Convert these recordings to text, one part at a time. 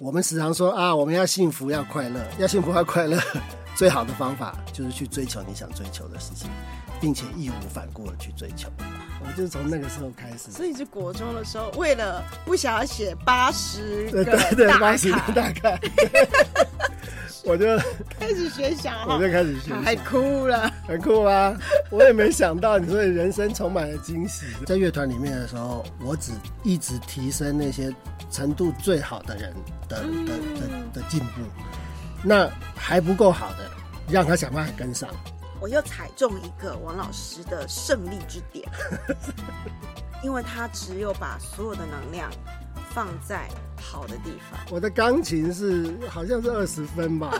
我们时常说啊，我们要幸福，要快乐，要幸福，要快乐，最好的方法就是去追求你想追求的事情，并且义无反顾的去追求。我就是从那个时候开始，所以是国中的时候，为了不想要写八十对个对八十个卡。大概，我就开始学小我，就开始学还习，哭了。很酷啊！我也没想到，你说人生充满了惊喜。在乐团里面的时候，我只一直提升那些程度最好的人的的的的进步，那还不够好的，让他想办法跟上。我又踩中一个王老师的胜利之点，因为他只有把所有的能量放在好的地方。我的钢琴是好像是二十分吧，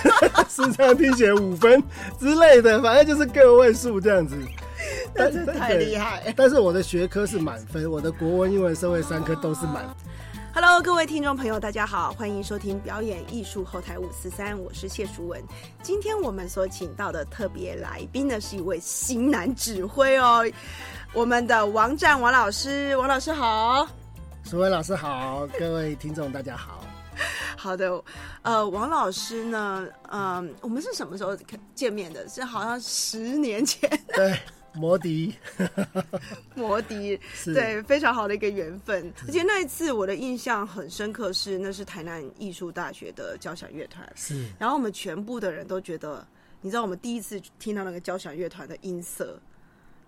视唱听写五分之类的，反正就是个位数这样子。那这太厉害但是我的学科是满分，我的国文、英文、社会三科都是满。Hello，各位听众朋友，大家好，欢迎收听表演艺术后台五四三，我是谢淑文。今天我们所请到的特别来宾呢，是一位型男指挥哦，我们的王战王老师，王老师好。苏文老师好，各位听众大家好。好的，呃，王老师呢，嗯、我们是什么时候见面的？是好像十年前，对，摩迪摩迪，是对，非常好的一个缘分。而且那一次我的印象很深刻是，那是台南艺术大学的交响乐团，是然后我们全部的人都觉得，你知道，我们第一次听到那个交响乐团的音色，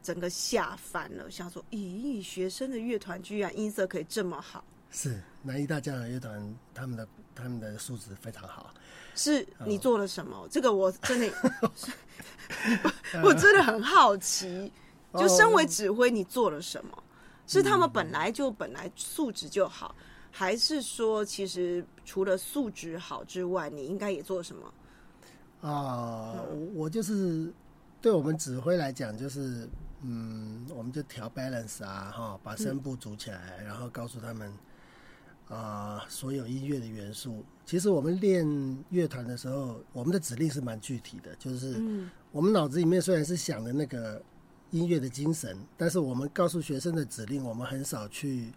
整个吓翻了，想说，咦，学生的乐团居然音色可以这么好，是，南艺大交响乐团他们的他们的素质非常好。是你做了什么？这个我真的，我真的很好奇，就身为指挥，你做了什么？是他们本来就本来素质就好，还是说其实除了素质好之外，你应该也做什么？啊、我我就是对我们指挥来讲，就是嗯，我们就调 balance 啊，哈，把声部组起来，然后告诉他们啊、所有音乐的元素。其实我们练乐团的时候，我们的指令是蛮具体的，就是我们脑子里面虽然是想的那个音乐的精神，但是我们告诉学生的指令，我们很少去。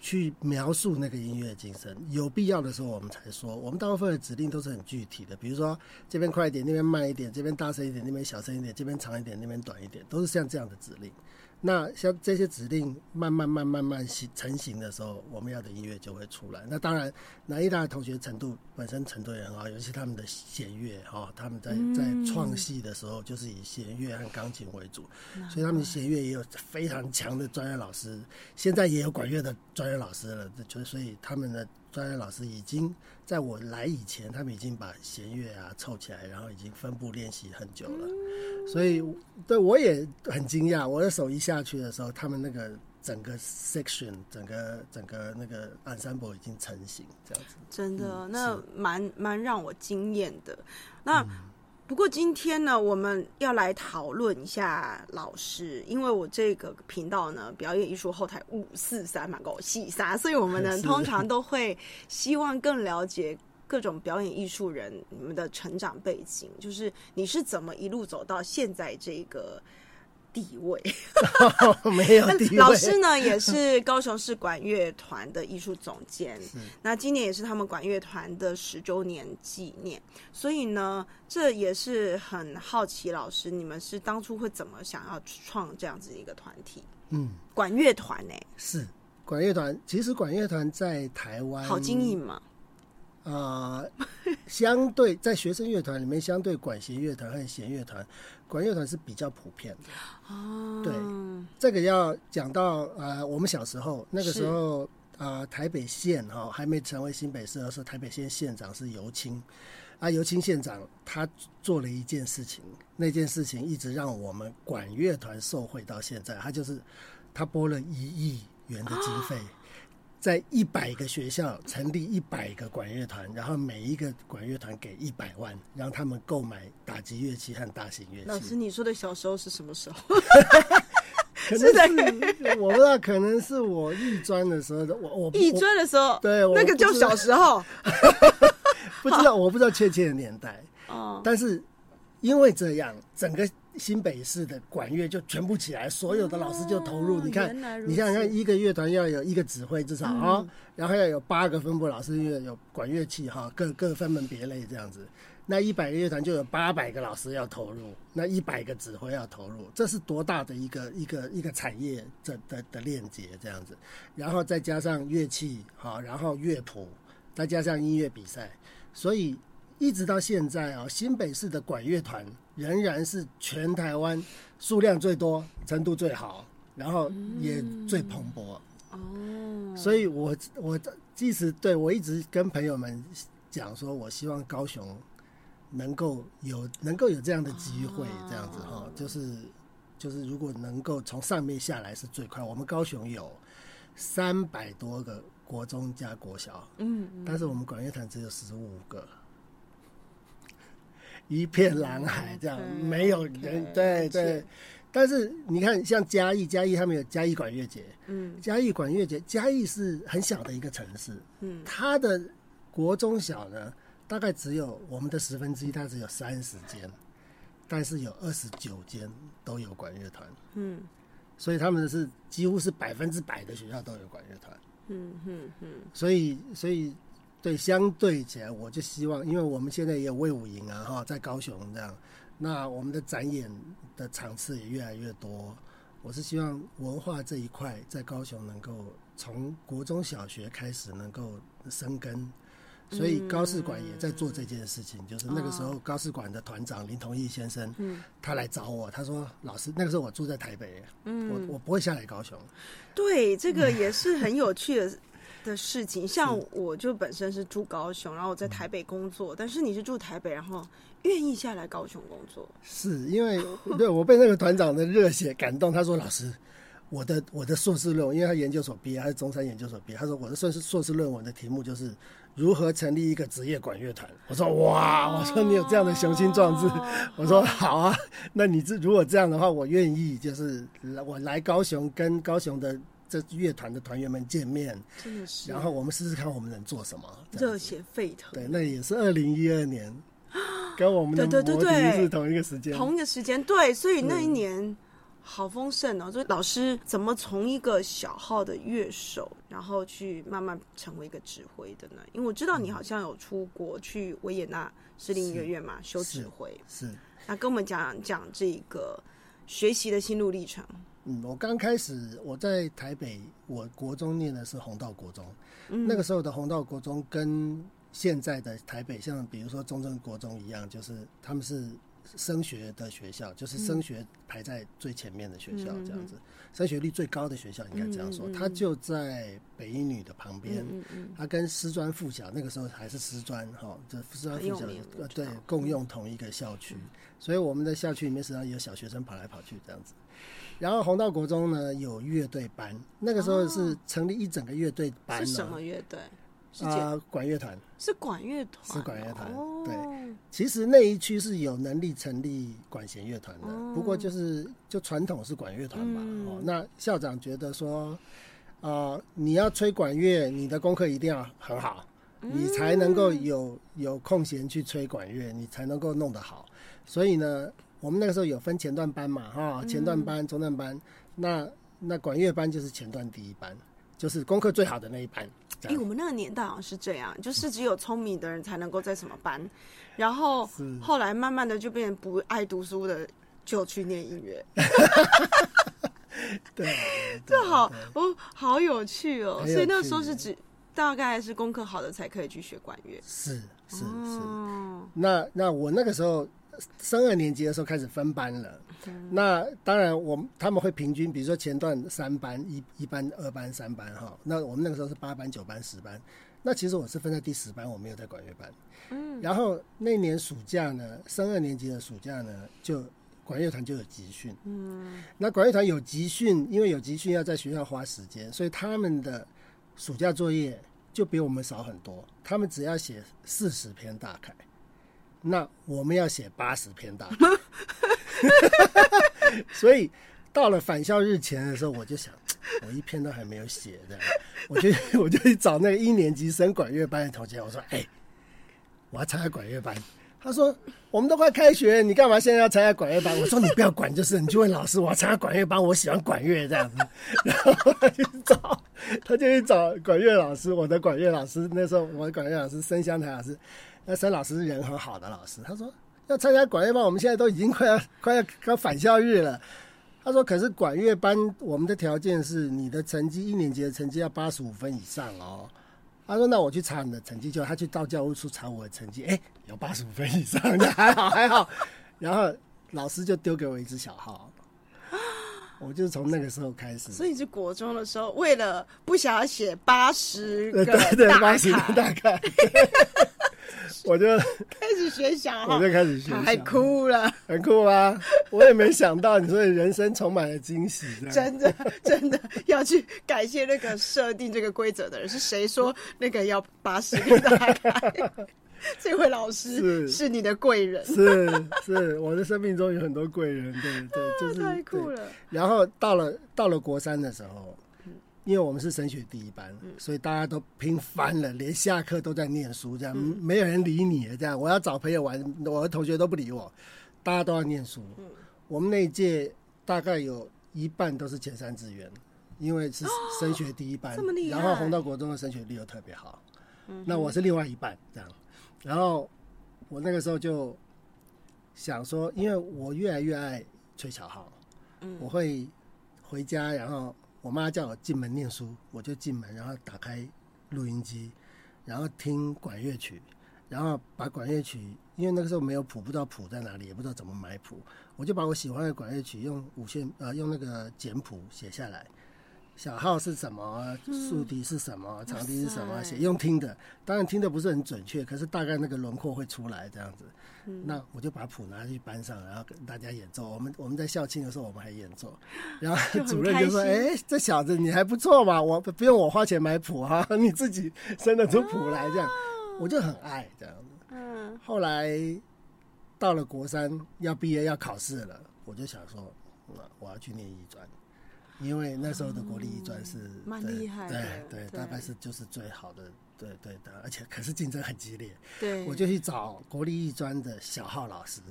去描述那个音乐精神，有必要的时候我们才说。我们大部分的指令都是很具体的，比如说这边快一点，那边慢一点，这边大声一点，那边小声一点，这边长一点，那边短一点，都是像这样的指令。那像这些指令慢慢慢慢慢形成型的时候，我们要的音乐就会出来。那当然，南艺大的同学程度本身程度也很好，尤其他们的弦乐哈、他们在在创戏的时候就是以弦乐和钢琴为主，所以他们弦乐也有非常强的专业老师，现在也有管乐的专业老师了。就所以他们的专业老师已经在我来以前，他们已经把弦乐啊凑起来，然后已经分部练习很久了。所以对我也很惊讶，我的手一下去的时候，他们那个整个 section，整个整个那个 ensemble 已经成型，这样子。真的，嗯那是蛮蛮让我惊艳的。那、不过今天呢，我们要来讨论一下老师，因为我这个频道呢，表演艺术后台五四三嘛，够细沙，所以我们呢 通常都会希望更了解。各种表演艺术人，你们的成长背景，就是你是怎么一路走到现在这个地位？没有地位。老师呢也是高雄市管乐团的艺术总监，那今年也是他们管乐团的十周年纪念，所以呢，这也是很好奇，老师你们是当初会怎么想要创这样子一个团体？嗯，管乐团呢、是管乐团。其实管乐团在台湾好经营嘛？啊、相对在学生乐团里面，相对管弦乐团和弦乐团，管乐团是比较普遍的。哦，对这个要讲到呃，我们小时候那个时候啊、呃台北县哈、还没成为新北市的时候，台北县县长是尤清啊，尤清县长他做了一件事情，那件事情一直让我们管乐团受惠到现在，他就是他拨了一亿元的经费。在一百个学校成立一百个管乐团，然后每一个管乐团给一百万，让他们购买打击乐器和大型乐器。老师，你说的小时候是什么时候？可能是我不知道，可能是我艺专的时候的，我我艺专的时候，对我那个叫小时候。不知道，我不知道确切的年代，哦，但是因为这样，整个新北市的管乐就全部起来，所有的老师就投入。哦你看你想想看，一个乐团要有一个指挥至少嗯啊、然后要有八个分部老师，因为有管乐器哈，各各分门别类这样子。那一百个乐团就有八百个老师要投入，那一百个指挥要投入，这是多大的一个一个一个产业这的的链接这样子。然后再加上乐器好，然后乐谱，再加上音乐比赛，所以一直到现在啊，新北市的管乐团仍然是全台湾数量最多、程度最好，然后也最蓬勃。哦，所以我我即使对我一直跟朋友们讲说，我希望高雄能够有能够有这样的机会，这样子哈、就是就是如果能够从上面下来是最快。我们高雄有三百多个国中加国小，嗯，但是我们管乐团只有十五个。一片蓝海，这样没有人，对对。但是你看，像嘉义，嘉义他们有嘉义管乐节，嗯。嘉义管乐节，嘉义是很小的一个城市，嗯，它的国中小呢，大概只有我们的十分之一，它只有三十间，但是有二十九间都有管乐团，嗯。所以他们是几乎是百分之百的学校都有管乐团，嗯嗯嗯，所以所以对相对起来，我就希望，因为我们现在也有魏武营啊，哈，在高雄这样，那我们的展演的场次也越来越多。我是希望文化这一块在高雄能够从国中小学开始能够生根，所以高士馆也在做这件事情。就是那个时候，高士馆的团长林同义先生，嗯他来找我，他说：“老师，那个时候我住在台北，嗯我我不会下来高雄。对，这个也是很有趣的的事情。像我就本身是住高雄，然后我在台北工作，但是你是住台北，然后愿意下来高雄工作，是因为 对我被那个团长的热血感动，他说：“老师，我的我的硕士论文，因为他研究所毕业，他是中山研究所毕业，他说我的硕士硕士论文的题目就是如何成立一个职业管乐团。”我说：“哇！”我说：“你有这样的雄心壮志。”我说：“好啊，那你这如果这样的话，我愿意，就是来我来高雄跟高雄的这乐团的团员们见面，真的是，然后我们试试看我们能做什么。热血沸腾。对，那也是二零一二年，跟我们的对对对是同一个时间。同一个时间，对，所以那一年好丰盛哦。就老师怎么从一个小号的乐手，然后去慢慢成为一个指挥的呢？因为我知道你好像有出国去维也纳市立音乐院嘛，修指挥。是，那跟我们讲讲这个学习的心路历程。嗯，我刚开始我在台北，我国中念的是红道国中，嗯。那个时候的红道国中跟现在的台北，像比如说中正国中一样，就是他们是升学的学校，就是升学排在最前面的学校，这样子，升学率最高的学校应该这样说。嗯嗯嗯。它就在北一女的旁边，嗯嗯它跟师专附小那个时候还是师专哈，这师专附小对共用同一个校区，所以我们的校区里面实际上有小学生跑来跑去这样子。然后红道国中呢有乐队班，那个时候是成立一整个乐队班哦是什呢么乐队？是简、啊、管乐团。是管乐团，是管乐团哦、对。其实那一区是有能力成立管弦乐团的，哦。不过就是就传统是管乐团嘛。嗯。哦，那校长觉得说，啊，你要吹管乐，你的功课一定要很好，你才能够有有空闲去吹管乐，你才能够弄得好。所以呢，我们那个时候有分前段班嘛，哈，前段班、中段班，那那管乐班就是前段第一班，就是功课最好的那一班。这哎、样我们那个年代好像是这样，就是只有聪明的人才能够在什么班，然后是。后来慢慢的就变成不爱读书的就去念音乐，对，这好哦，好有趣哦。所以那时候是指大概是功课好的才可以去学管乐，是是是。哦，那那我那个时候升二年级的时候开始分班了。那当然，我们他们会平均，比如说前段三班，一一班、二班、三班哈。那我们那个时候是八班、九班、十班。那其实我是分在第十班，我没有在管乐班。嗯，然后那年暑假呢，升二年级的暑假呢，就管乐团就有集训。嗯，那管乐团有集训，因为有集训要在学校花时间，所以他们的暑假作业就比我们少很多。他们只要写四十篇大凯，那我们要写八十篇大凯。所以到了返校日前的时候，我就想，我一篇都还没有写的，我就 我就去找那个一年级升管乐班的同学，我说：“哎、我要参加管乐班，他说我们都快开学，你干嘛现在要参加管乐班？我说你不要管，就是你去问老师，我要参加管乐班，我喜欢管乐这样子。然后他就去找，他就去找管乐老师，我的管乐老师那时候我的管乐老师申香台老师，那沈老师是人很好的老师，他说要参加管乐班，我们现在都已经快要快要快返校日了。他说：“可是管乐班，我们的条件是你的成绩一年级的成绩要八十五分以上哦。”他说：“那我去查你的成绩，就他去到教务处查我的成绩，哎，有八十五分以上，那还好还好。然后老师就丢给我一只小号，我就从那个时候开始。所以是国中的时候，为了不想要写八十个对对八十个大概。”我就 开始学小号，我就开始学，还哭了，很酷啊！我也没想到，你说人生充满了惊喜，真的真的要去感谢那个设定这个规则的人是谁？说那个要八十个大开，这位老师是你的贵人，是是，我的生命中有很多贵人，对对，就是太酷了。然后到了到了国三的时候。因为我们是升学第一班，所以大家都拼翻了，连下课都在念书，这样没有人理你。这样我要找朋友玩，我的同学都不理我，大家都要念书。我们那一届大概有一半都是前三志愿，因为是升学第一班，然后红道国中的升学率又特别好。那我是另外一半这样，然后我那个时候就想说，因为我越来越爱吹小号，我会回家，然后。我妈叫我进门念书，我就进门，然后打开录音机，然后听管乐曲，然后把管乐曲，因为那个时候没有谱，不知道谱在哪里，也不知道怎么买谱，我就把我喜欢的管乐曲用五线呃用那个简谱写下来，小号是什么，竖笛是什么，长笛是什么，写用听的，当然听的不是很准确，可是大概那个轮廓会出来这样子。那我就把谱拿去班上，然后跟大家演奏。我们我们在校庆的时候，我们还演奏。然后主任就说：“哎，这小子你还不错嘛，我不用我花钱买谱哈，你自己生得出谱来这样。”我就很爱这样子。嗯。后来到了国三要毕业要考试了，我就想说，我要去念艺专，因为那时候的国立艺专是蛮厉害的，对对，大概是就是最好的。对对的，而且可是竞争很激烈。对，我就去找国立艺专的小号老师，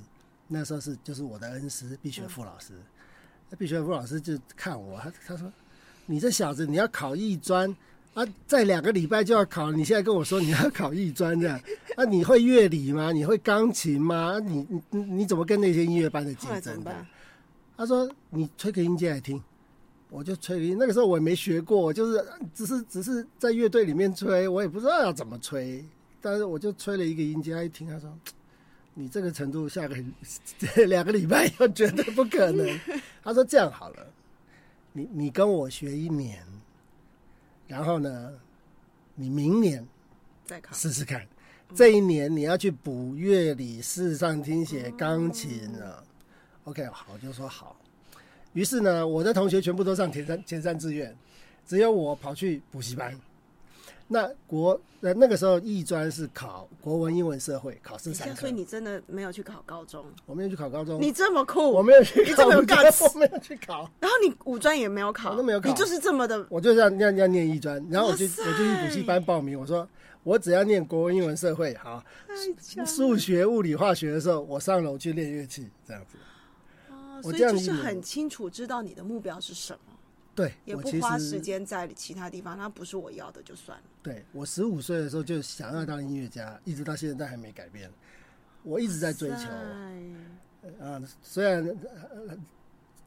那时候是就是我的恩师毕学富老师。那毕学富老师就看我，他他说：“你这小子，你要考艺专啊，在两个礼拜就要考，你现在跟我说你要考艺专这样，啊，你会乐理吗？你会钢琴吗？你你你怎么跟那些音乐班的竞争的？”他说：“你吹个音阶来听。”我就吹，那个时候我也没学过，就是只是只是在乐队里面吹，我也不知道要怎么吹，但是我就吹了一个音阶，他一听他说：“ 你这个程度，下个 两个礼拜以后绝对不可能。”他说：“这样好了，你你跟我学一年，然后呢，你明年再考试试看。这一年你要去补乐理、视唱、听写、钢琴啊。”OK，好，我就说好。于是呢，我的同学全部都上前三前三志愿，只有我跑去补习班。那国呃那个时候艺专是考国文、英文、社会考试三科，所以你真的没有去考高中？我没有去考高中。你这么酷，我没有去，你这么有干，我没有去考。然后你五专也没有考，我都没有考，你就是这么的。我就要要要念艺专，然后我就我就去补习班报名。我说我只要念国文、英文、社会，好，数学、物理、化学的时候，我上楼去练乐器，这样子。所以就是很清楚知道你的目标是什么，对，也不花时间在其他地方，那不是我要的就算了。对我十五岁的时候就想要当音乐家，一直到现在还没改变，我一直在追求。啊，虽然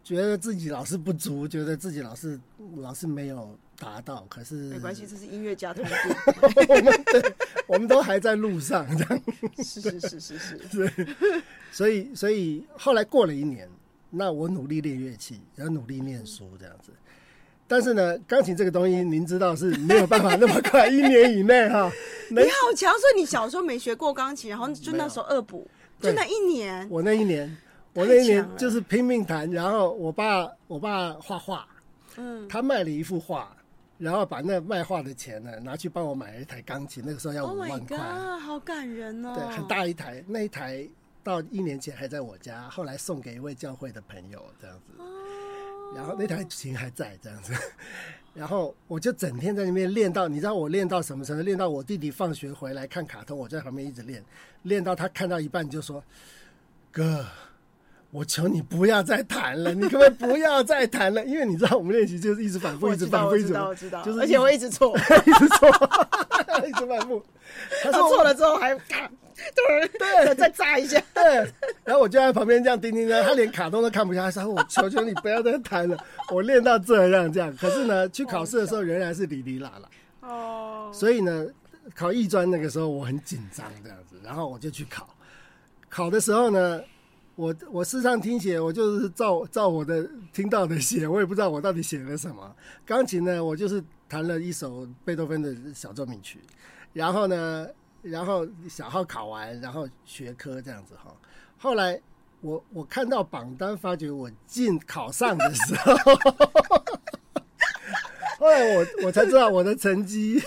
觉得自己老是不足，觉得自己老是老是没有达到，可是没关系，这是音乐家通病。我们对，我们都还在路上，这样是是是是是，对，所以所以后来过了一年。那我努力练乐器，然后努力念书这样子。但是呢，钢琴这个东西，您知道是没有办法那么快，一年以内哈。你好强，所以你小时候没学过钢琴，然后就那时候恶补，就那一年。我那一年，我那一年就是拼命弹。然后我爸，我爸画画，嗯，他卖了一幅画，然后把那卖画的钱呢拿去帮我买了一台钢琴。那个时候要五万块，好感人哦。对，很大一台，那一台。到一年前还在我家，后来送给一位教会的朋友这样子，然后那台琴还在这样子，然后我就整天在那边练到，你知道我练到什么程度？练到我弟弟放学回来看卡通，我在旁边一直练，练到他看到一半就说：“哥，我求你不要再弹了，你可不可以不要再弹了？因为你知道我们练习就是一直反复，一直反复，一直我知道，就是而且我一直错，一直错，一直反复。他说错了之后还咔，对对，再炸一下。对，然后我就在旁边这样叮叮当，他连卡通都看不下，他说：“我求求你不要再弹了，我练到这样这样。”可是呢，去考试的时候仍然是哩哩啦啦。哦。所以呢，考艺专那个时候我很紧张这样子，然后我就去考。考的时候呢，我我试唱听写，我就是照照我的听到的写，我也不知道我到底写了什么。钢琴呢，我就是弹了一首贝多芬的小奏鸣曲。然后呢，然后小号考完，然后学科这样子哈。后来我我看到榜单，发觉我进考上的时候，后来我我才知道我的成绩，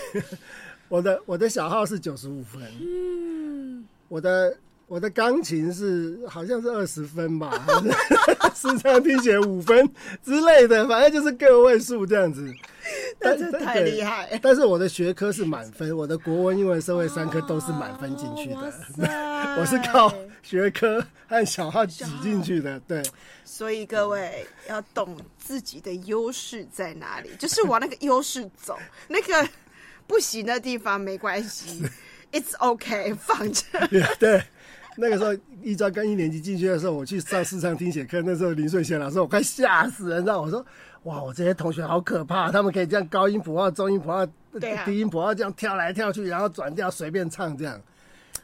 我的我的小号是九十五分，嗯，我的。我的钢琴是好像是二十分吧，视唱听写五分之类的，反正就是个位数这样子。但是太厉害！但是我的学科是满分，我的国文、英文、社会三科都是满分进去的。我是靠学科和小号挤进去的。对，所以各位要懂自己的优势在哪里，就是往那个优势走。那个不行的地方没关系，It's OK，放着。对。那个时候一专跟一年级进去的时候，我去上视唱听写课，那时候林顺贤老师，我快吓死了，你知道？我说，哇，我这些同学好可怕，他们可以这样高音谱号、中音谱号、低音谱号这样跳来跳去，然后转调随便唱这样。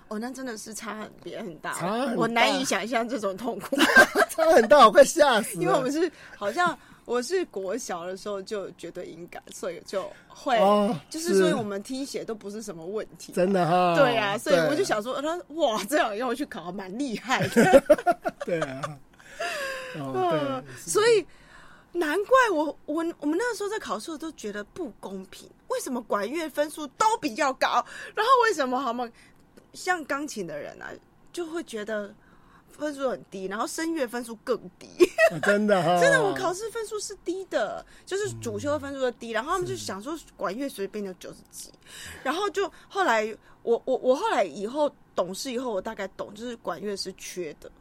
哦，那真的是差很别很大，差很大，我难以想象这种痛苦，差很大，我快吓死了。因为我们是好像。我是国小的时候就觉得音感，所以就会，就是所以我们听写都不是什么问题，真的哈。对啊，所以我就想说，他哇，这样要去考，蛮厉害的。对啊，哦，所以难怪我我我们那个时候在考试都觉得不公平，为什么管乐分数都比较高，然后为什么好吗？像钢琴的人啊，就会觉得。分数很低，然后声乐分数更低，真的 哈，真的，我考试分数是低的，就是主修分数的低，然后他们就想说管乐随便就九十几，然后就后来我我我后来以后懂事以后，我大概懂，就是管乐是缺的，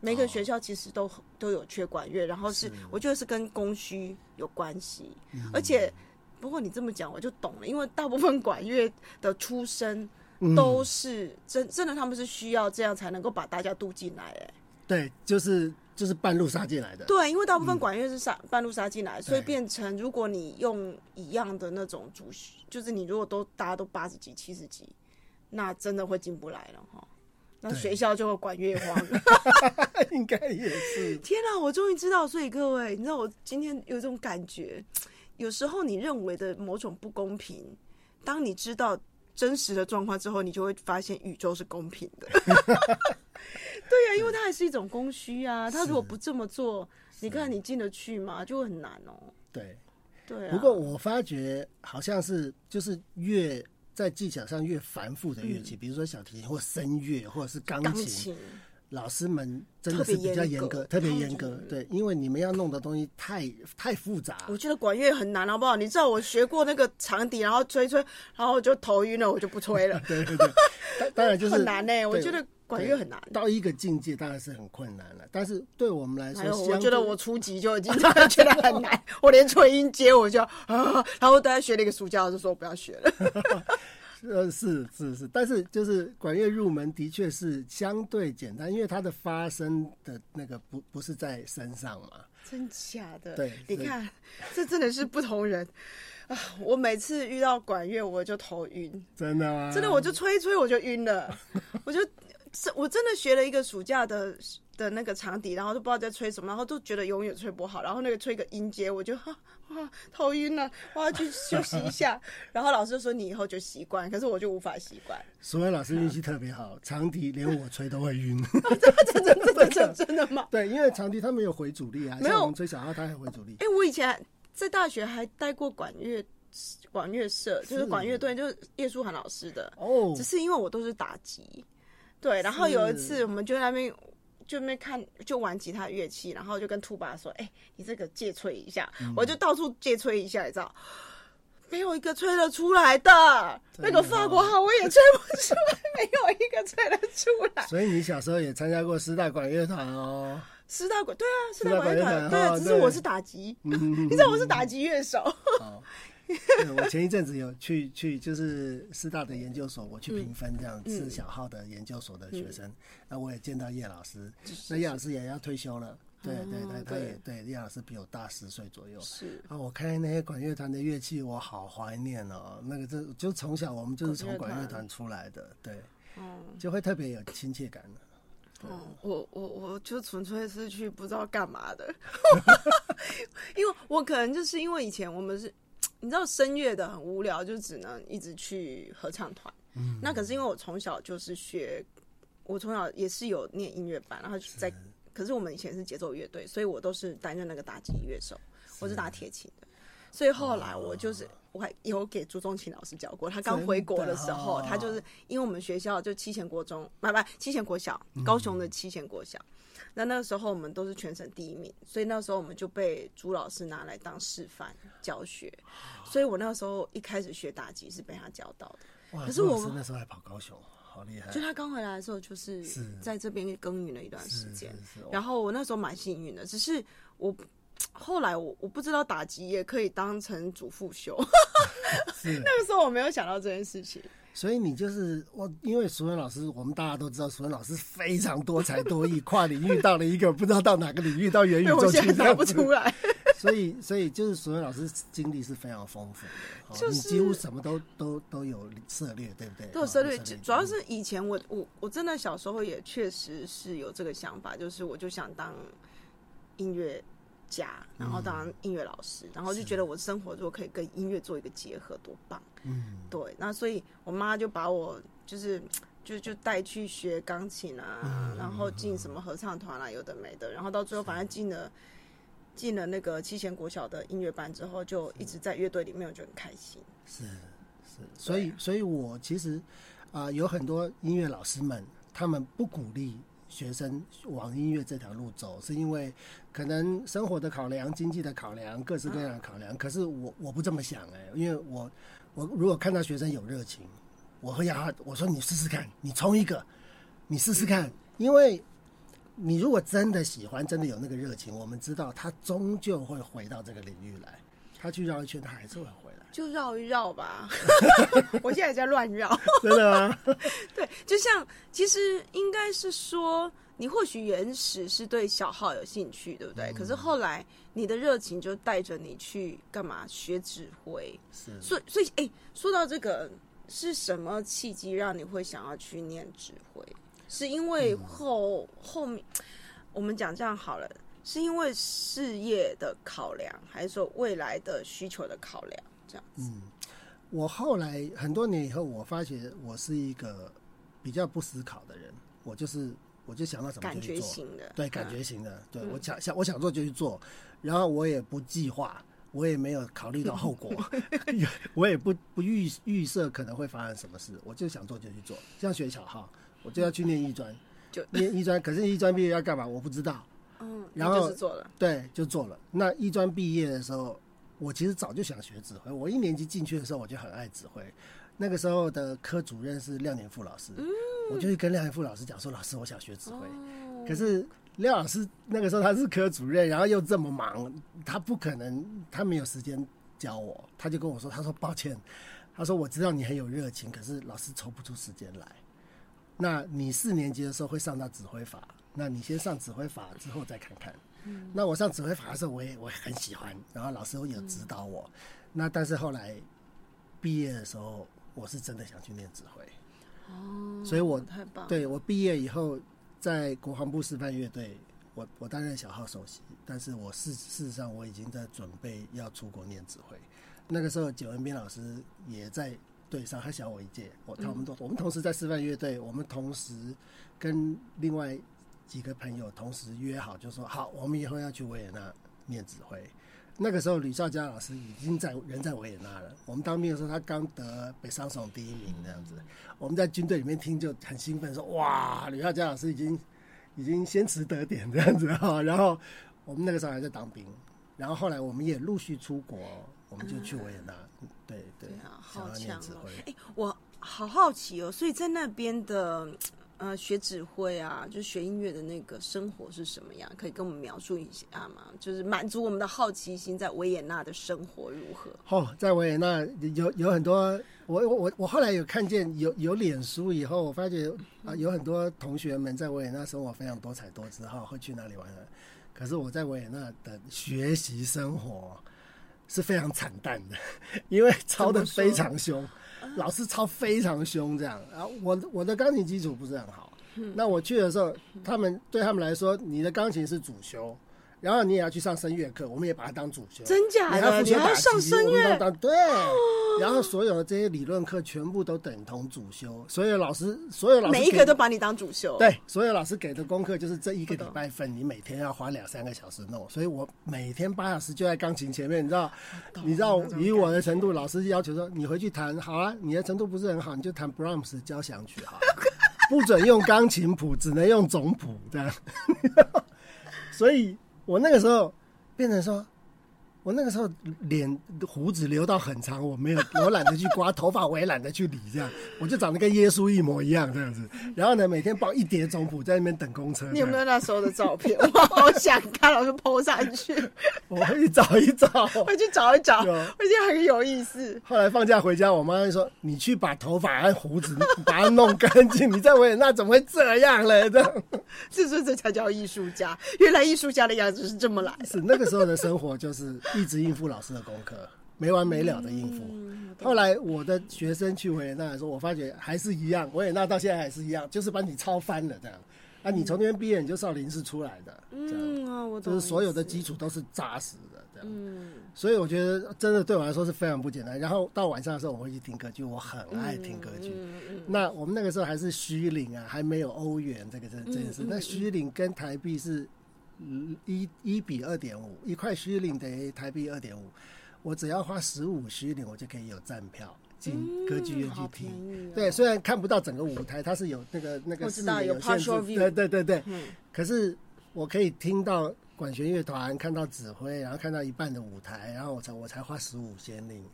每个学校其实都都有缺管乐，然后是我觉得是跟供需有关系，而且不过你这么讲我就懂了，因为大部分管乐的出身。都是真真的，他们是需要这样才能够把大家渡进来，哎，对，就是就是半路杀进来的，对，因为大部分管乐是杀半路杀进来，所以变成如果你用一样的那种主，就是你如果都大家都八十几、七十几，那真的会进不来了哈，那学校就会管越荒，应该也是。天哪，我终于知道，所以各位，你知道我今天有一种感觉，有时候你认为的某种不公平，当你知道。真实的状况之后，你就会发现宇宙是公平的。对呀，因为它还是一种供需啊。他如果不这么做，你看你进得去吗？就会很难哦。对，对。不过我发觉好像是就是越在技巧上越繁复的乐器，比如说小提琴或声乐或者是钢琴。老师们真的是比较严格，特别严格，对，因为你们要弄的东西太太复杂。我觉得管乐很难，好不好？你知道我学过那个长笛，然后吹吹，然后就头晕了，我就不吹了。对对对，当然就是很难呢。我觉得管乐很难，到一个境界当然是很困难了。但是对我们来说，我觉得我初级就已经觉得很难，我连吹音阶我就啊，然后大家学了一个暑假，我就说我不要学了。呃，是是是，但是就是管乐入门的确是相对简单，因为它的发声的那个不不是在身上嘛。真假的？对，你看，这真的是不同人啊！我每次遇到管乐，我就头晕。真的吗？真的，我就吹一吹我就晕了，我就。是我真的学了一个暑假的的那个长笛，然后都不知道在吹什么，然后都觉得永远吹不好，然后那个吹个音阶，我就哈哇头晕了，我要去休息一下。然后老师就说你以后就习惯，可是我就无法习惯。所以老师运气特别好，长笛连我吹都会晕。真的真的真的 真的吗？对，因为长笛它没有回阻力啊，没有吹小号它有回阻力。哎，我以前在大学还待过管乐管乐社，就是管乐队，就是叶舒涵老师的哦。只是因为我都是打击。对，然后有一次我们就在那边就没看就玩吉他乐器，然后就跟兔爸说：“哎、你这个借吹一下。嗯我就到处借吹一下，你知道。没有一个吹得出来的，那个法国号我也吹不出来，没有一个吹得出来。所以你小时候也参加过师大管乐团哦。师大管对啊，师大大管乐团对啊，只是我是打击，嗯 你知道我是打击乐手。我前一阵子有去去就是师大的研究所，我去评分这样，是小号的研究所的学生，那我也见到叶老师，那叶老师也要退休了，对对对，他也对叶老师比我大十岁左右。是啊，我看那些管乐团的乐器，我好怀念哦。那个就就从小我们就是从管乐团出来的，对，就会特别有亲切感了。哦，我我我就纯粹是去不知道干嘛的，因为我可能就是因为以前我们是，你知道声乐的很无聊，就只能一直去合唱团。嗯，那可是因为我从小就是学，我从小也是有念音乐班，然后在，可是我们以前是节奏乐队，所以我都是担任那个打击乐手，我是打铁琴的。所以后来我就是，我还有给朱宗庆老师教过。他刚回国的时候，哦他就是因为我们学校就七贤国中，不不，七贤国小，高雄的七贤国小。那那个时候我们都是全省第一名，所以那时候我们就被朱老师拿来当示范教学。所以我那时候一开始学打击是被他教到的。哇，可是我们那时候还跑高雄，好厉害就。他刚回来的时候，就是是在这边耕耘了一段时间。然后我那时候蛮幸运的，只是我后来我我不知道打击也可以当成主副修，那个时候我没有想到这件事情。所以你就是我，因为淑文老师，我们大家都知道，淑文老师非常多才多艺，跨领域到了一个不知道到哪个领域，到元宇对我宙现在答不。出来。所以，所以就是淑文老师经历是非常丰富的，哦就是你几乎什么都都都有涉猎，对不对？哦都有涉猎，有主要是以前我我我真的小时候也确实是有这个想法，就是我就想当音乐家，然后当音乐老师，然后就觉得我生活如果可以跟音乐做一个结合，多棒！嗯，对，那所以我妈就把我就是就就带去学钢琴啊，然后进什么合唱团啊，有的没的，然后到最后反正进了进了那个七贤国小的音乐班之后，就一直在乐队里面，我就很开心。是是，所以，所以我其实啊、有很多音乐老师们，他们不鼓励学生往音乐这条路走，是因为可能生活的考量、经济的考量、各式各样的考量。可是我我不这么想哎、因为我我如果看到学生有热情，我会让他我说你试试看，你冲一个，你试试看，因为。你如果真的喜欢，真的有那个热情，我们知道他终究会回到这个领域来。他去绕一圈，他还是会回。就绕一绕吧，我现在也在乱绕。真的吗？对，就像其实应该是说，你或许原始是对小号有兴趣，对不对？可是后来你的热情就带着你去干嘛？学指挥。是所以，所以，哎、说到这个，是什么契机让你会想要去念指挥？是因为后、后面我们讲这样好了，是因为事业的考量，还是说未来的需求的考量？这样子，我后来很多年以后，我发觉我是一个比较不思考的人，我就是我就想到什么就去做，型的，对，嗯感觉型的，对我想想我想做就去做，然后我也不计划，我也没有考虑到后果，我也不不预预设可能会发生什么事，我就想做就去做，像学小号，我就要去念艺专，就念艺专，可是艺专毕业要干嘛？我不知道，嗯，然后就是做了，对，就做了。那艺专毕业的时候，我其实早就想学指挥。我一年级进去的时候，我就很爱指挥。那个时候的科主任是廖年富老师，我就去跟廖年富老师讲说：“老师，我想学指挥。可是廖老师那个时候他是科主任，然后又这么忙，他不可能，他没有时间教我。他就跟我说：“他说抱歉，他说我知道你很有热情，可是老师抽不出时间来。那你四年级的时候会上到指挥法，那你先上指挥法之后再看看。那我上指挥法的时候，我也我也很喜欢，然后老师有指导我。那但是后来毕业的时候，我是真的想去念指挥。哦，所以我太棒，，对我毕业以后，在国防部示范乐队，我我担任小号首席，但是我事事实上我已经在准备要出国念指挥。那个时候，九文斌老师也在队上，他小我一届，我他我们都、我们同时在示范乐队，我们同时跟另外几个朋友同时约好，就说好，我们以后要去维也纳念指挥。那个时候，吕少佳老师已经在人在维也纳了。我们当兵的时候，他刚得北上省第一名这样子。我们在军队里面听就很兴奋，说哇，吕少佳老师已经已经先持得点这样子哈。然后我们那个时候还在当兵，然后后来我们也陆续出国，我们就去维也纳。对对啊，好强。哎，我好好奇哦，所以在那边的呃学指挥啊，就学音乐的那个生活是什么样？可以跟我们描述一下吗？就是满足我们的好奇心，在维也纳的生活如何？哦，在维也纳有有很多，我我我我后来有看见有有脸书以后，我发觉啊、有很多同学们在维也纳生活非常多彩多姿哈，会去哪里玩呢？可是我在维也纳的学习生活是非常惨淡的，因为抄的非常凶，老师操非常凶这样。然后我我的钢琴基础不是很好，那我去的时候，他们对他们来说，你的钢琴是主修。然后你也要去上声乐课，我们也把它当主修。真假的？你还要上声乐？对。然后所有的这些理论课全部都等同主修，所有老师，所有老师每一给个都把你当主修，，对，所有老师给的功课就是这一个礼拜份，你每天要花两三个小时弄，所以我每天八小时就在钢琴前面，你知道，你知道以我的程度，老师要求说你回去弹好啊，你的程度不是很好，你就弹 Brahms 交响曲好了，不准用钢琴谱，只能用总谱这样。所以我那个时候变成说。我那个时候脸胡子留到很长，我没有，我懒得去刮，头发我也懒得去理，这样我就长得跟耶稣一模一样这样子。然后呢，每天抱一叠总谱在那边等公车。你有没有？那时候的照片？我好想看，老师 PO 上去，我会去找一找。会去找一找，有我觉得很有意思。后来放假回家，我妈就说：“你去把头发和胡子把它弄干净。你在维也纳怎么会这样嘞？”这样这这这才叫艺术家，原来艺术家的样子是这么来的。是那个时候的生活，就是一直应付老师的功课，没完没了的应付。后来我的学生去维也纳的时候，我发觉还是一样，维也纳到现在还是一样，就是把你抄翻了这样。啊，你从那边毕业，你就少林寺出来的。嗯啊，我就是所有的基础都是扎实的，这样。嗯，所以我觉得真的对我来说是非常不简单。然后到晚上的时候，我会去听歌剧，我很爱听歌剧。嗯嗯那我们那个时候还是虚领啊，还没有欧元这个这这件事。那虚领跟台币是嗯一一比二点五，一块虚领等于台币二点五。我只要花十五虚领，我就可以有站票进歌剧院去听。对，虽然看不到整个舞台，它是有那个那个视我知道有限制对对对对。嗯可是我可以听到管弦乐团，看到指挥，然后看到一半的舞台，然后我才我才花十五先令，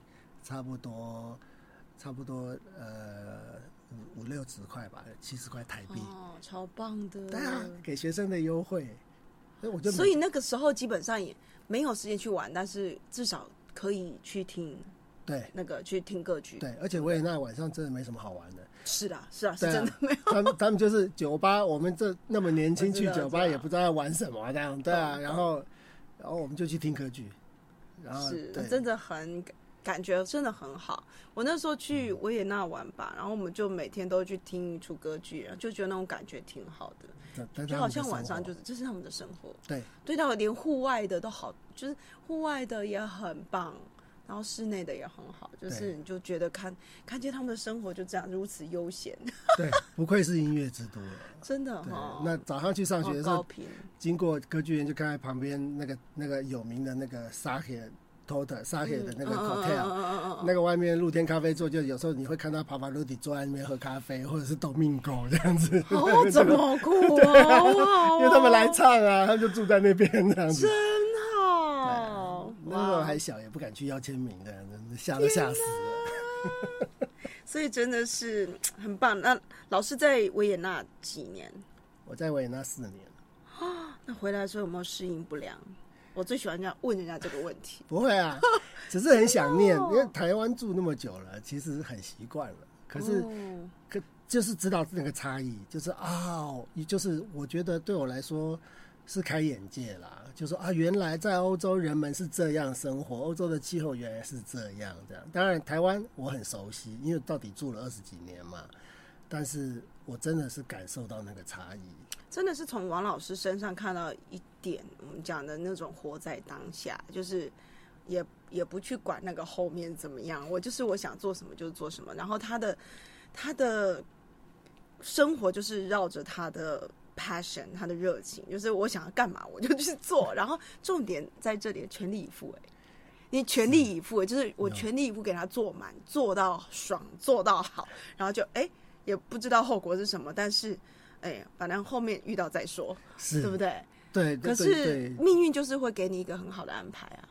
差不多差不多呃五五六十块吧，七十块台币。哦，超棒的。对啊，给学生的优惠，我就所以那个时候基本上也没有时间去玩，但是至少可以去听对那个去听歌剧。对，而且维也纳晚上真的没什么好玩的。是啊，是啊，是真的没有。他们他们就是酒吧，我们这那么年轻去酒吧也不知道要玩什么这样，对啊，然后然后我们就去听歌剧，然后是，对真的很感觉真的很好。我那时候去维也纳玩吧，然后我们就每天都去听一出歌剧，然后就觉得那种感觉挺好的，就好像晚上就就是这是他们的生活。对对到连户外的都好，就是户外的也很棒，然后室内的也很好，就是你就觉得看看见他们的生活就这样如此悠闲，对，不愧是音乐之都了。真的对哈、，那早上去上学的时候，经过歌剧院就看到旁边那个那个有名的那个沙铁 Total 沙铁的那个 hotel，、那个外面露天咖啡座，就有时候你会看到帕帕鲁迪坐在那边喝咖啡，或者是斗命狗这样子。嗯，哦，怎么好好哦因为他们来唱啊，他们就住在那边这样子。真好，那时候还小，也不敢去要签名的，吓都吓死了。所以真的是很棒。那老师在维也纳几年？我在维也纳四年，那回来的时候有没有适应不良？我最喜欢这样问人家这个问题。不会啊，只是很想念，哦因为台湾住那么久了，其实很习惯了。可是哦可就是知道那个差异，就是啊，就是我觉得对我来说是开眼界啦。就说啊，原来在欧洲人们是这样生活，欧洲的气候原来是这样这样。当然，台湾我很熟悉，因为到底住了二十几年嘛。但是我真的是感受到那个差异。真的是从王老师身上看到一点我们讲的那种活在当下，就是也也不去管那个后面怎么样，我就是我想做什么就做什么，然后他的他的生活就是绕着他的 passion，他的热情，就是我想要干嘛我就去做，然后重点在这里全力以赴、哎。你全力以赴，就是我全力以赴给他做满，做到爽，做到好，然后就哎、也不知道后果是什么，但是哎，反正后面遇到再说，是对不？对？对，可是命运就是会给你一个很好的安排啊。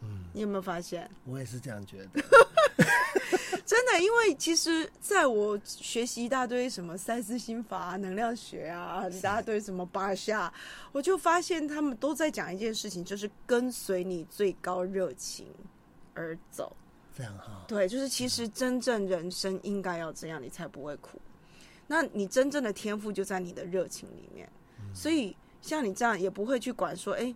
嗯，你有没有发现？我也是这样觉得。真的，因为其实在我学习一大堆什么赛斯心法、啊、能量学啊，一大堆什么八下，我就发现他们都在讲一件事情，就是跟随你最高热情而走。这样哈，对，就是其实真正人生应该要这样，你才不会苦。那你真正的天赋就在你的热情里面，所以像你这样也不会去管说，哎、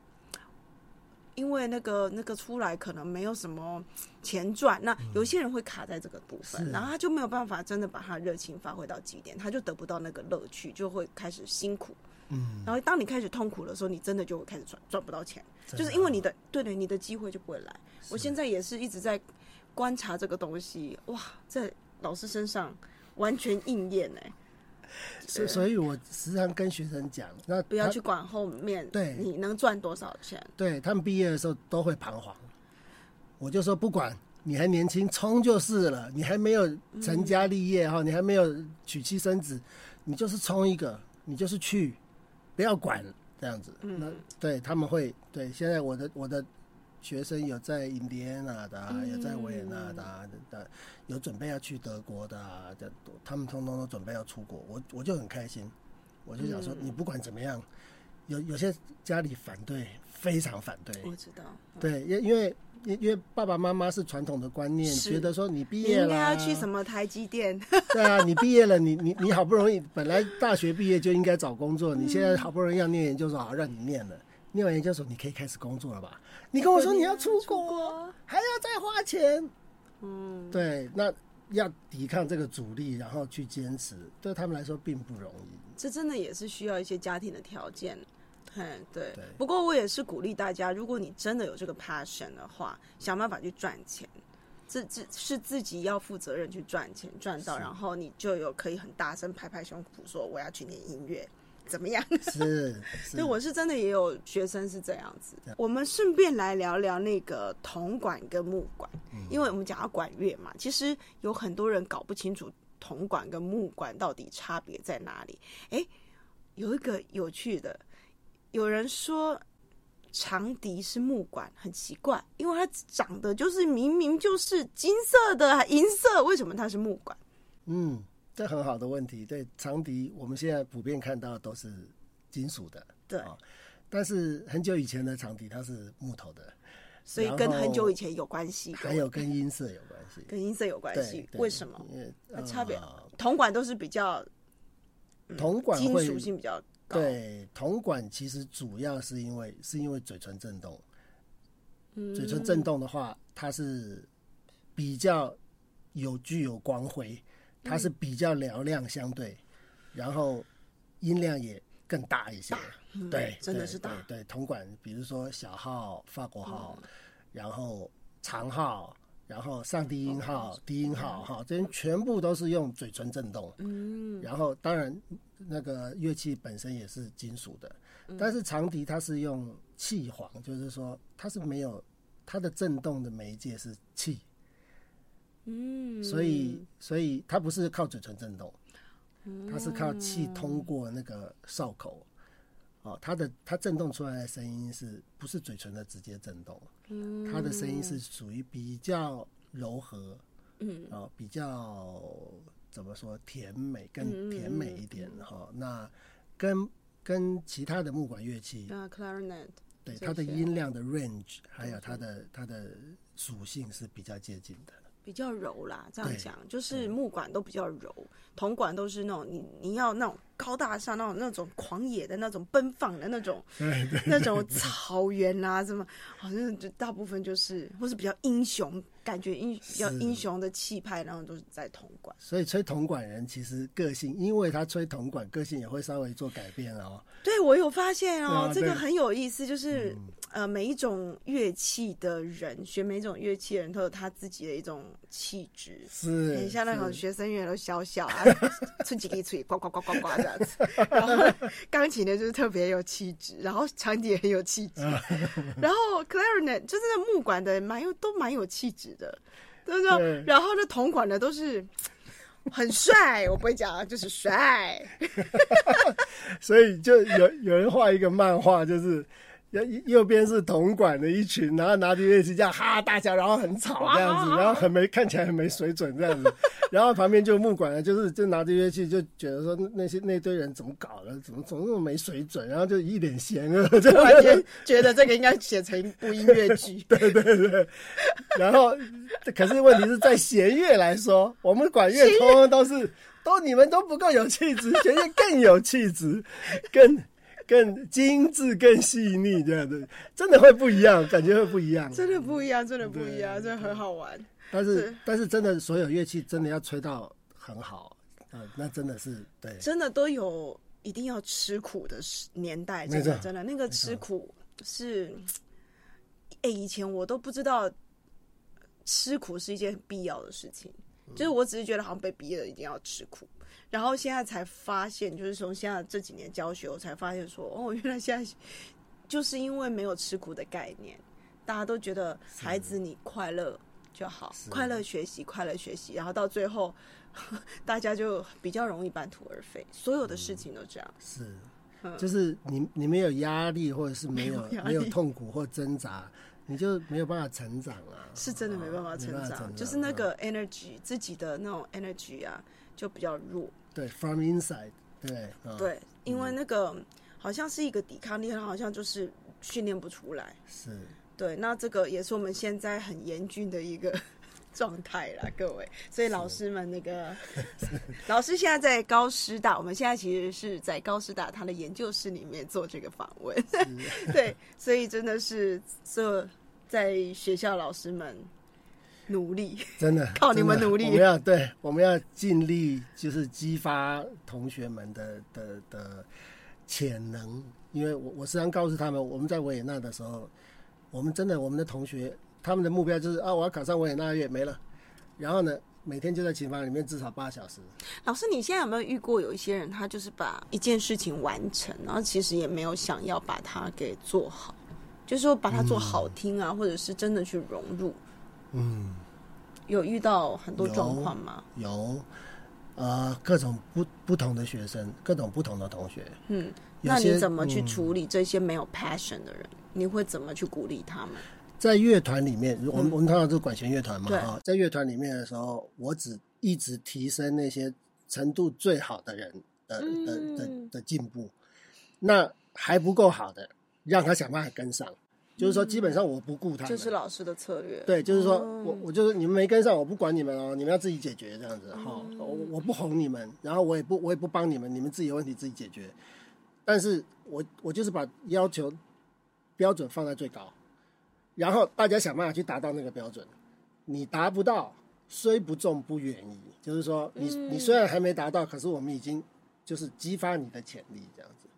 因为那个那个出来可能没有什么钱赚，那有些人会卡在这个部分，是然后他就没有办法真的把他热情发挥到极点，他就得不到那个乐趣，就会开始辛苦。嗯，然后当你开始痛苦的时候，你真的就会开始赚赚不到钱，就是因为你的对对，你的机会就不会来。我现在也是一直在观察这个东西，哇，在老师身上完全应验哎、所所以，我时常跟学生讲，那不要去管后面对。你能赚多少钱，对他们毕业的时候都会彷徨，我就说不管你还年轻，冲就是了。你还没有成家立业哈，你还没有娶妻生子，你就是冲一个，你就是去，不要管这样子。那对他们会对现在我的我的学生有在印第安纳的、啊，有在维也纳的、啊，的有准备要去德国的、啊，的他们通通都准备要出国，我我就很开心，我就想说，你不管怎么样，有有些家里反对，非常反对，我知道，对，因因为因因为爸爸妈妈是传统的观念，觉得说你毕业了，应该要去什么台积电，对啊，你毕业了，你你你好不容易本来大学毕业就应该找工作，你现在嗯好不容易要念研究所，好让你念了，念完研究所你可以开始工作了吧？你跟我说你要出出国，国，还要再花钱，嗯，对，那要抵抗这个阻力，然后去坚持，对他们来说并不容易。这真的也是需要一些家庭的条件。嗯，对对。不过我也是鼓励大家，如果你真的有这个 passion 的话，想办法去赚钱。自自是自己要负责任去赚钱，赚到，然后你就有可以很大声拍拍胸脯说我要去念音乐，怎么样？是，是对，我是真的也有学生是这样子。我们顺便来聊聊那个铜管跟木管，因为我们讲到管乐嘛，其实有很多人搞不清楚铜管跟木管到底差别在哪里。哎，有一个有趣的，有人说长笛是木管，很奇怪，因为它长得就是明明就是金色的银色，为什么它是木管？嗯，这很好的问题。对，长笛我们现在普遍看到的都是金属的，对，哦但是很久以前的长笛它是木头的，所以跟很久以前有关系，还有跟音色有关系。跟音色有关对系，，为什么？差别呃铜管都是比较铜管会金属性比较高，对铜管其实主要是因为是因为嘴唇震动，嗯嘴唇震动的话，它是比较有具有光辉，它是比较嘹亮相对，然后音量也更大一些。对，对真的是大对对，铜管，比如说小号、法国号，然后长号，然后上低音号、低音号，哈，这些全部都是用嘴唇震动。嗯，然后当然那个乐器本身也是金属的，但是长笛它是用气簧，就是说它是没有它的震动的媒介是气，嗯，所以所以它不是靠嘴唇震动，它是靠气通过那个哨口。哦，它的它震动出来的声音是不是嘴唇的直接震动？嗯它的声音是属于比较柔和，嗯，哦，比较怎么说甜美，嗯更甜美一点哈、那跟跟其他的木管乐器，啊，clarinet，对它的音量的 range，还有它的它的属性是比较接近的。比较柔啦，这样对讲就是木管都比较柔，铜管都是那种你你要那种高大上那种那种狂野的那种奔放的那种 那种草原啊，什么好像就大部分就是或是比较英雄，感觉英比较英雄的气派，然后都是在铜管。所以吹铜管人其实个性，因为他吹铜管，个性也会稍微做改变哦。对，我有发现哦，这个很有意思，就是、呃，每一种乐器的人，学每一种乐器的人都有他自己的一种气质。是，很像那种是学生乐都小小啊，吹几个吹，呱呱呱呱呱这样子。然后 钢琴呢就是特别有气质，然后长笛也很有气质，然后 clarinet 就是那木管的蛮有都蛮有气质的，对不对？对然后那铜管的都是。很帅，我不会讲，就是帅。所以就有有人画一个漫画，就是右右边是铜管的一群，然后拿着乐器这样哈大笑，然后很吵这样子，然后很没看起来很没水准这样子，然后旁边就木管的，就是就拿着乐器就觉得说那些那堆人怎么搞的，怎么怎么那么没水准，然后就一脸嫌恶，就完全觉得这个应该写成一部音乐剧。对对对，然后可是问题是在弦乐来说，我们管乐通通都是都你们都不够有气质，弦乐更有气质，更。更精致、更细腻，这样子真的会不一样，感觉会不一样，真的不一样，真的不一样，真的很好玩。但是，但是真的，所有乐器真的要吹到很好，呃，那真的是对，真的都有一定要吃苦的年代，真的，真的那个吃苦是，哎，以前我都不知道吃苦是一件必要的事情，就是我只是觉得好像被逼了一定要吃苦。然后现在才发现，就是从现在这几年教学，我才发现说，哦，原来现在就是因为没有吃苦的概念，大家都觉得孩子你快乐就好，快乐学习，快乐学习，然后到最后 大家就比较容易半途而废，所有的事情都这样。是，就是你你没有压力，或者是没有没有痛苦或挣扎，你就没有办法成长啊。是真的没办法成长，就是那个 energy 自己的那种 energy 啊。就比较弱，对，from inside，对，对，因为那个好像是一个抵抗力，它好像就是训练不出来，是，对，那这个也是我们现在很严峻的一个状态啦，各位，所以老师们那个，老师现在在高师大，我们现在其实是在高师大他的研究室里面做这个访问，对，所以真的是这在学校老师们。努力，真的靠你们努力。我们要对，我们要尽力，就是激发同学们的的的潜能。因为我我时常告诉他们，我们在维也纳的时候，我们真的我们的同学，他们的目标就是啊，我要考上维也纳乐没了。然后呢，每天就在琴房里面至少八小时。老师，你现在有没有遇过有一些人，他就是把一件事情完成，然后其实也没有想要把它给做好，就是说把它做好听啊，或者是真的去融入。嗯，有遇到很多状况吗？有，呃，各种不不同的学生，各种不同的同学。嗯，那你怎么去处理这些没有 passion 的人？你会怎么去鼓励他们？在乐团里面，我们我们看到这管弦乐团嘛，啊，在乐团里面的时候，我只一直提升那些程度最好的人的的的的进步，那还不够好的，让他想办法跟上。就是说，基本上我不顾他们。这是老师的策略。对，就是说我我就是你们没跟上，我不管你们哦，你们要自己解决这样子哈。我我不哄你们，然后我也不我也不帮你们，你们自己有问题自己解决。但是我我就是把要求标准放在最高，然后大家想办法去达到那个标准。你达不到，虽不中不远矣。就是说，你你虽然还没达到，可是我们已经就是激发你的潜力这样子。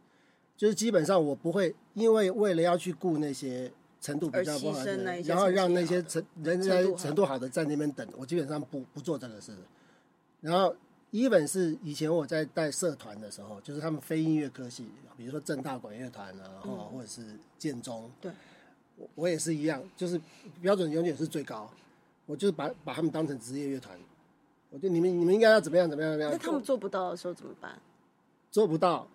就是基本上我不会因为为了要去顾那些程度比较不好的，然后让那些程人家程度好的在那边等，我基本上不不做这个事。然后，even 是以前我在带社团的时候，就是他们非音乐科系，比如说正大管乐团啊，或者是建中，对，我我也是一样，就是标准永远是最高。我就是把把他们当成职业乐团，我觉得你们你们应该要怎么样怎么样怎么样。那他们做不到的时候怎么办？做不到。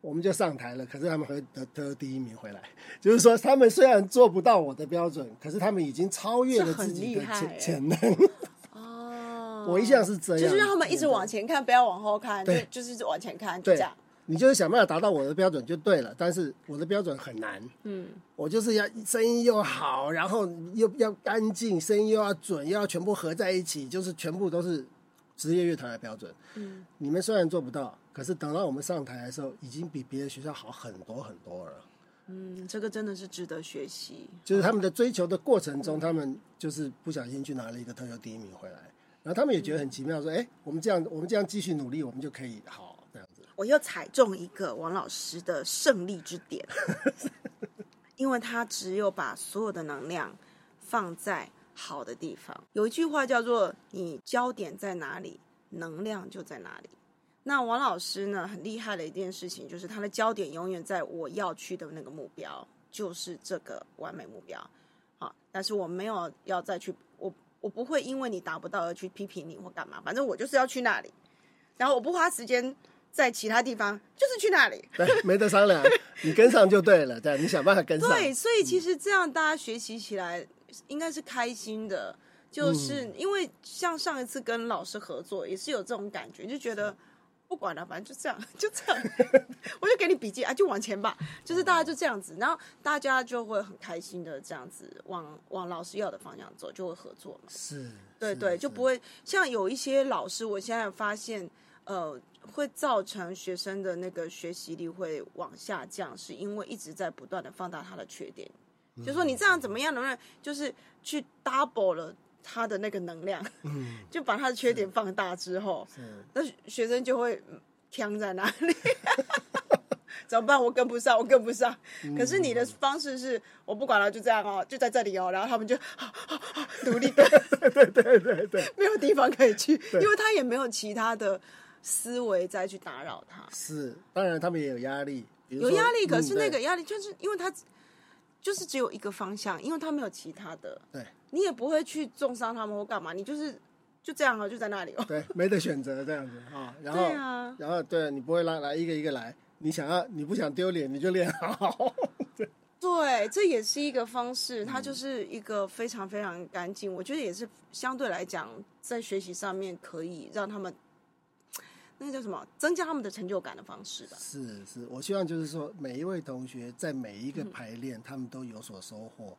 我们就上台了，可是他们会得得第一名回来。就是说，他们虽然做不到我的标准，可是他们已经超越了自己的潜潜能。哦，我一向是这样，就是让他们一直往前看，不要往后看，对，就是往前看，就这样。你就是想办法达到我的标准就对了，但是我的标准很难。嗯，我就是要声音又好，然后又要干净，声音又要准，又要全部合在一起，就是全部都是职业乐团的标准。嗯，你们虽然做不到。可是等到我们上台的时候，已经比别的学校好很多很多了。嗯，这个真的是值得学习。就是他们的追求的过程中，他们就是不小心去拿了一个特优第一名回来，然后他们也觉得很奇妙，说：“哎，我们这样，我们这样继续努力，我们就可以好这样子。”我又踩中一个王老师的胜利之点，因为他只有把所有的能量放在好的地方。有一句话叫做：“你焦点在哪里，能量就在哪里。”那王老师呢？很厉害的一件事情，就是他的焦点永远在我要去的那个目标，就是这个完美目标。好，但是我没有要再去，我我不会因为你达不到而去批评你或干嘛，反正我就是要去那里，然后我不花时间在其他地方，就是去那里。对，没得商量，你跟上就对了，对，你想办法跟上。对，所以其实这样大家学习起来应该是开心的，就是因为像上一次跟老师合作，也是有这种感觉，就觉得。不管了，反正就这样，就这样，我就给你笔记啊，就往前吧，就是大家就这样子，然后大家就会很开心的这样子往往老师要的方向走，就会合作嘛。是，对对，就不会像有一些老师，我现在发现，呃，会造成学生的那个学习力会往下降，是因为一直在不断的放大他的缺点，就说你这样怎么样，能不能就是去 double 了。他的那个能量，嗯就把他的缺点放大之后，那学生就会呛在哪里？怎么办？我跟不上，我跟不上。可是你的方式是我不管了，就这样哦，就在这里哦，然后他们就 独立的，对对对对，没有地方可以去，因为他也没有其他的思维再去打扰他。是，当然他们也有压力，有压力，可是那个压力就是因为他。就是只有一个方向，因为他没有其他的，对，你也不会去重伤他们或干嘛，你就是就这样啊，就在那里哦，对，没得选择这样子啊，然后，啊然后对你不会来来一个一个来，你想要你不想丢脸，你就练好，对，这也是一个方式，它就是一个非常非常干净，我觉得也是相对来讲在学习上面可以让他们。那叫什么？增加他们的成就感的方式吧。是是，我希望就是说，每一位同学在每一个排练，他们都有所收获，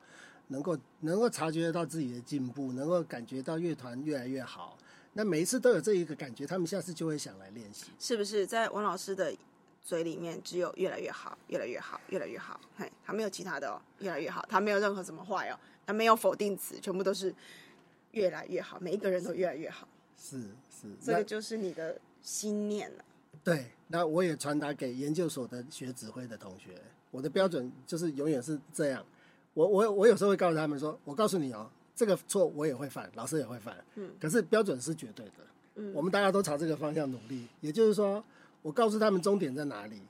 能够能够察觉得到自己的进步，能够感觉到乐团越来越好。那每一次都有这一个感觉，他们下次就会想来练习。是不是在王老师的嘴里面只有越来越好，越来越好，越来越好？嘿，他没有其他的哦，越来越好，他没有任何什么坏哦，他没有否定词，全部都是越来越好，每一个人都越来越好。是是，这个就是你的。心念了，对，那我也传达给研究所的学指挥的同学，我的标准就是永远是这样。我我我有时候会告诉他们说，我告诉你哦，这个错我也会犯，老师也会犯，嗯，可是标准是绝对的，嗯，我们大家都朝这个方向努力。也就是说，我告诉他们终点在哪里，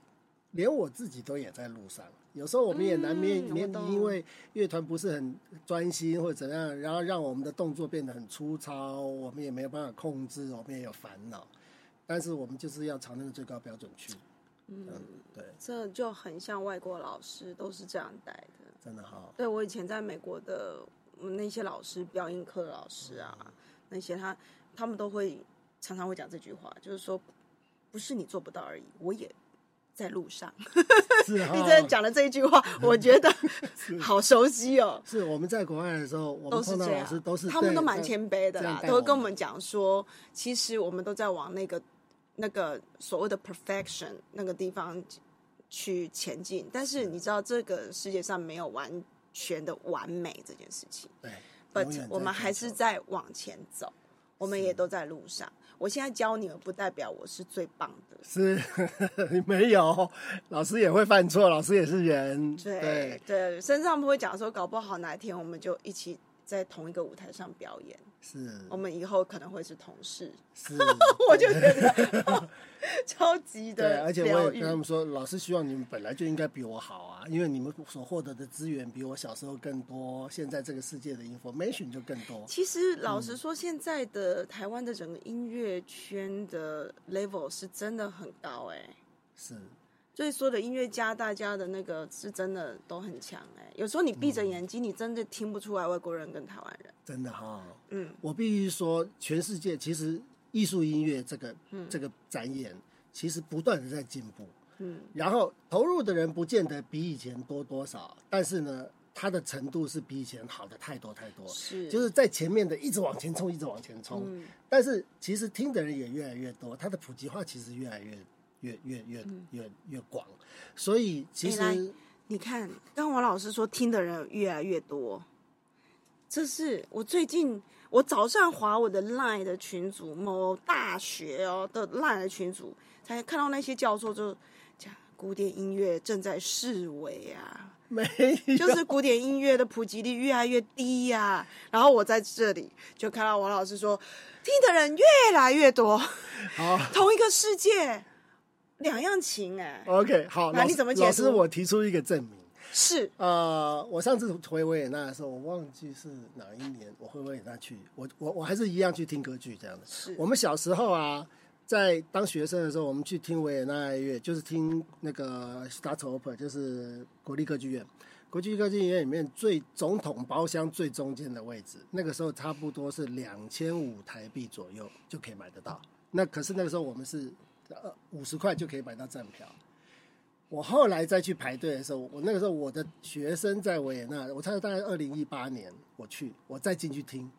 连我自己都也在路上。有时候我们也难免免因为乐团不是很专心或者怎样，然后让我们的动作变得很粗糙，我们也没有办法控制，我们也有烦恼。但是我们就是要朝那个最高标准去，嗯，对，这就很像外国老师都是这样带的，真的好。对我以前在美国的那些老师，表演课的老师啊，那些他他们都会常常会讲这句话，就是说不是你做不到而已，我也在路上。是 你真的讲的这一句话，我觉得 好熟悉哦。是我们在国外的时候，我们碰到老师都是他们都蛮谦卑的啦，都会跟我们讲说，其实我们都在往那个。那个所谓的 perfection 那个地方去前进，但是你知道这个世界上没有完全的完美这件事情。对，but 我们还是在往前走，我们也都在路上。我现在教你们，不代表我是最棒的。是，没有，老师也会犯错，老师也是人。对对，甚至他们会讲说，搞不好哪一天我们就一起在同一个舞台上表演。是我们以后可能会是同事，是，我就觉得 超级的。对，而且我也跟他们说，老师希望你们本来就应该比我好啊，因为你们所获得的资源比我小时候更多，现在这个世界的 information 就更多。其实老实说，现在的台湾的整个音乐圈的 level 是真的很高，哎，是。所以说的音乐家，大家的那个是真的都很强哎。有时候你闭着眼睛，你真的听不出来外国人跟台湾人。真的哈，嗯，我必须说，全世界其实艺术音乐这个这个展演，其实不断的在进步。嗯，然后投入的人不见得比以前多多少，但是呢，它的程度是比以前好的太多太多。是，就是在前面的一直往前冲，一直往前冲。嗯，但是其实听的人也越来越多，它的普及化其实越来越。越越越越越广，所以其实你看，刚王老师说听的人越来越多，这是我最近我早上划我的 LINE 的群组，某大学哦的 LINE 的群组，才看到那些教授就讲古典音乐正在式微啊，没，就是古典音乐的普及率越来越低呀。然后我在这里就看到王老师说，听的人越来越多，好，同一个世界。两样情哎，OK，好，那你怎么解释？老师，我提出一个证明，是呃，我上次回维也纳的时候，我忘记是哪一年，我回维也纳去，我我我还是一样去听歌剧这样的。是我们小时候啊，在当学生的时候，我们去听维也纳爱乐，就是听那个 Staatsoper，就是国立歌剧院。国际歌剧院里面最总统包厢最中间的位置，那个时候差不多是两千五台币左右就可以买得到。那可是那个时候我们是呃五十块就可以买到站票。我后来再去排队的时候，我那个时候我的学生在维也纳，我猜大概二零一八年我去，我再进去听，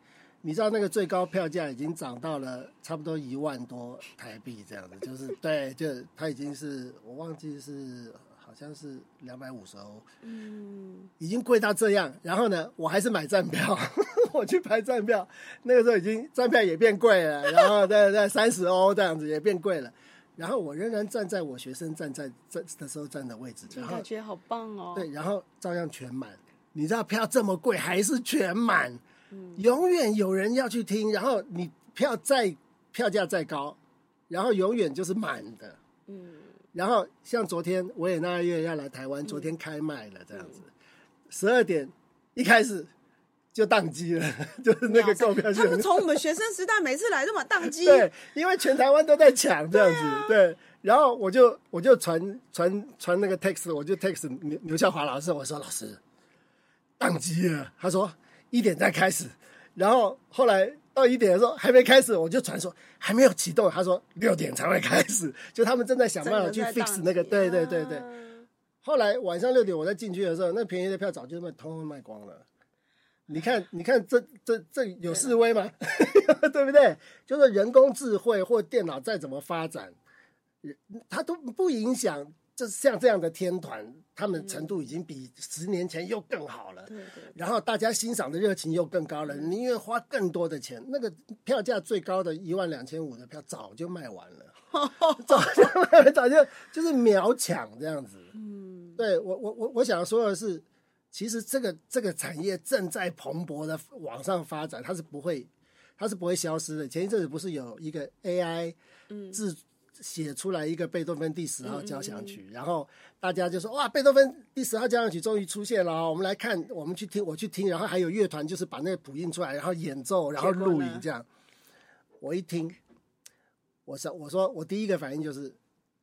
你知道那个最高票价已经涨到了差不多一万多台币这样子，就是对，就它已经是我忘记是好像是两百五十欧，嗯，已经贵到这样。然后呢，我还是买站票，我去排站票，那个时候已经站票也变贵了，然后在在三十欧这样子也变贵了。然后我仍然站在我学生站在站的时候站的位置，然后感觉好棒哦。对，然后照样全满。你知道票这么贵还是全满，永远有人要去听。然后你票再票价再高，然后永远就是满的。嗯，然后像昨天维也纳乐要来台湾，昨天开卖了这样子，十二点一开始就宕机了，就是那个购票系统他们从我们学生时代每次来都嘛宕机，对，因为全台湾都在抢这样子，对。然后我就我就传传传那个 text，我就 text 刘刘孝华老师，我说老师宕机了，他说一点再开始。然后后来到一点的时候还没开始，我就传说还没有启动，他说六点才会开始，就他们正在想办法去 fix 那个，对对对对。后来晚上六点我再进去的时候，那便宜的票早就卖通通卖光了。你看，你看，这这这有示威吗？对不对？就是人工智慧或电脑再怎么发展，它都不影响。这像这样的天团，他们程度已经比十年前又更好了。对对。然后大家欣赏的热情又更高了，宁愿花更多的钱。那个票价最高的一万两千五的票早就卖完了，早就卖完，早就就是秒抢这样子。嗯，对我我我我想说的是。其实这个这个产业正在蓬勃的往上发展，它是不会，它是不会消失的。前一阵子不是有一个 AI 字写出来一个贝多芬第十号交响曲，然后大家就说哇，贝多芬第十号交响曲终于出现了，我们来看，我们去听，我去听，然后还有乐团就是把那个谱印出来，然后演奏，然后录影这样。我一听，我说我说我第一个反应就是。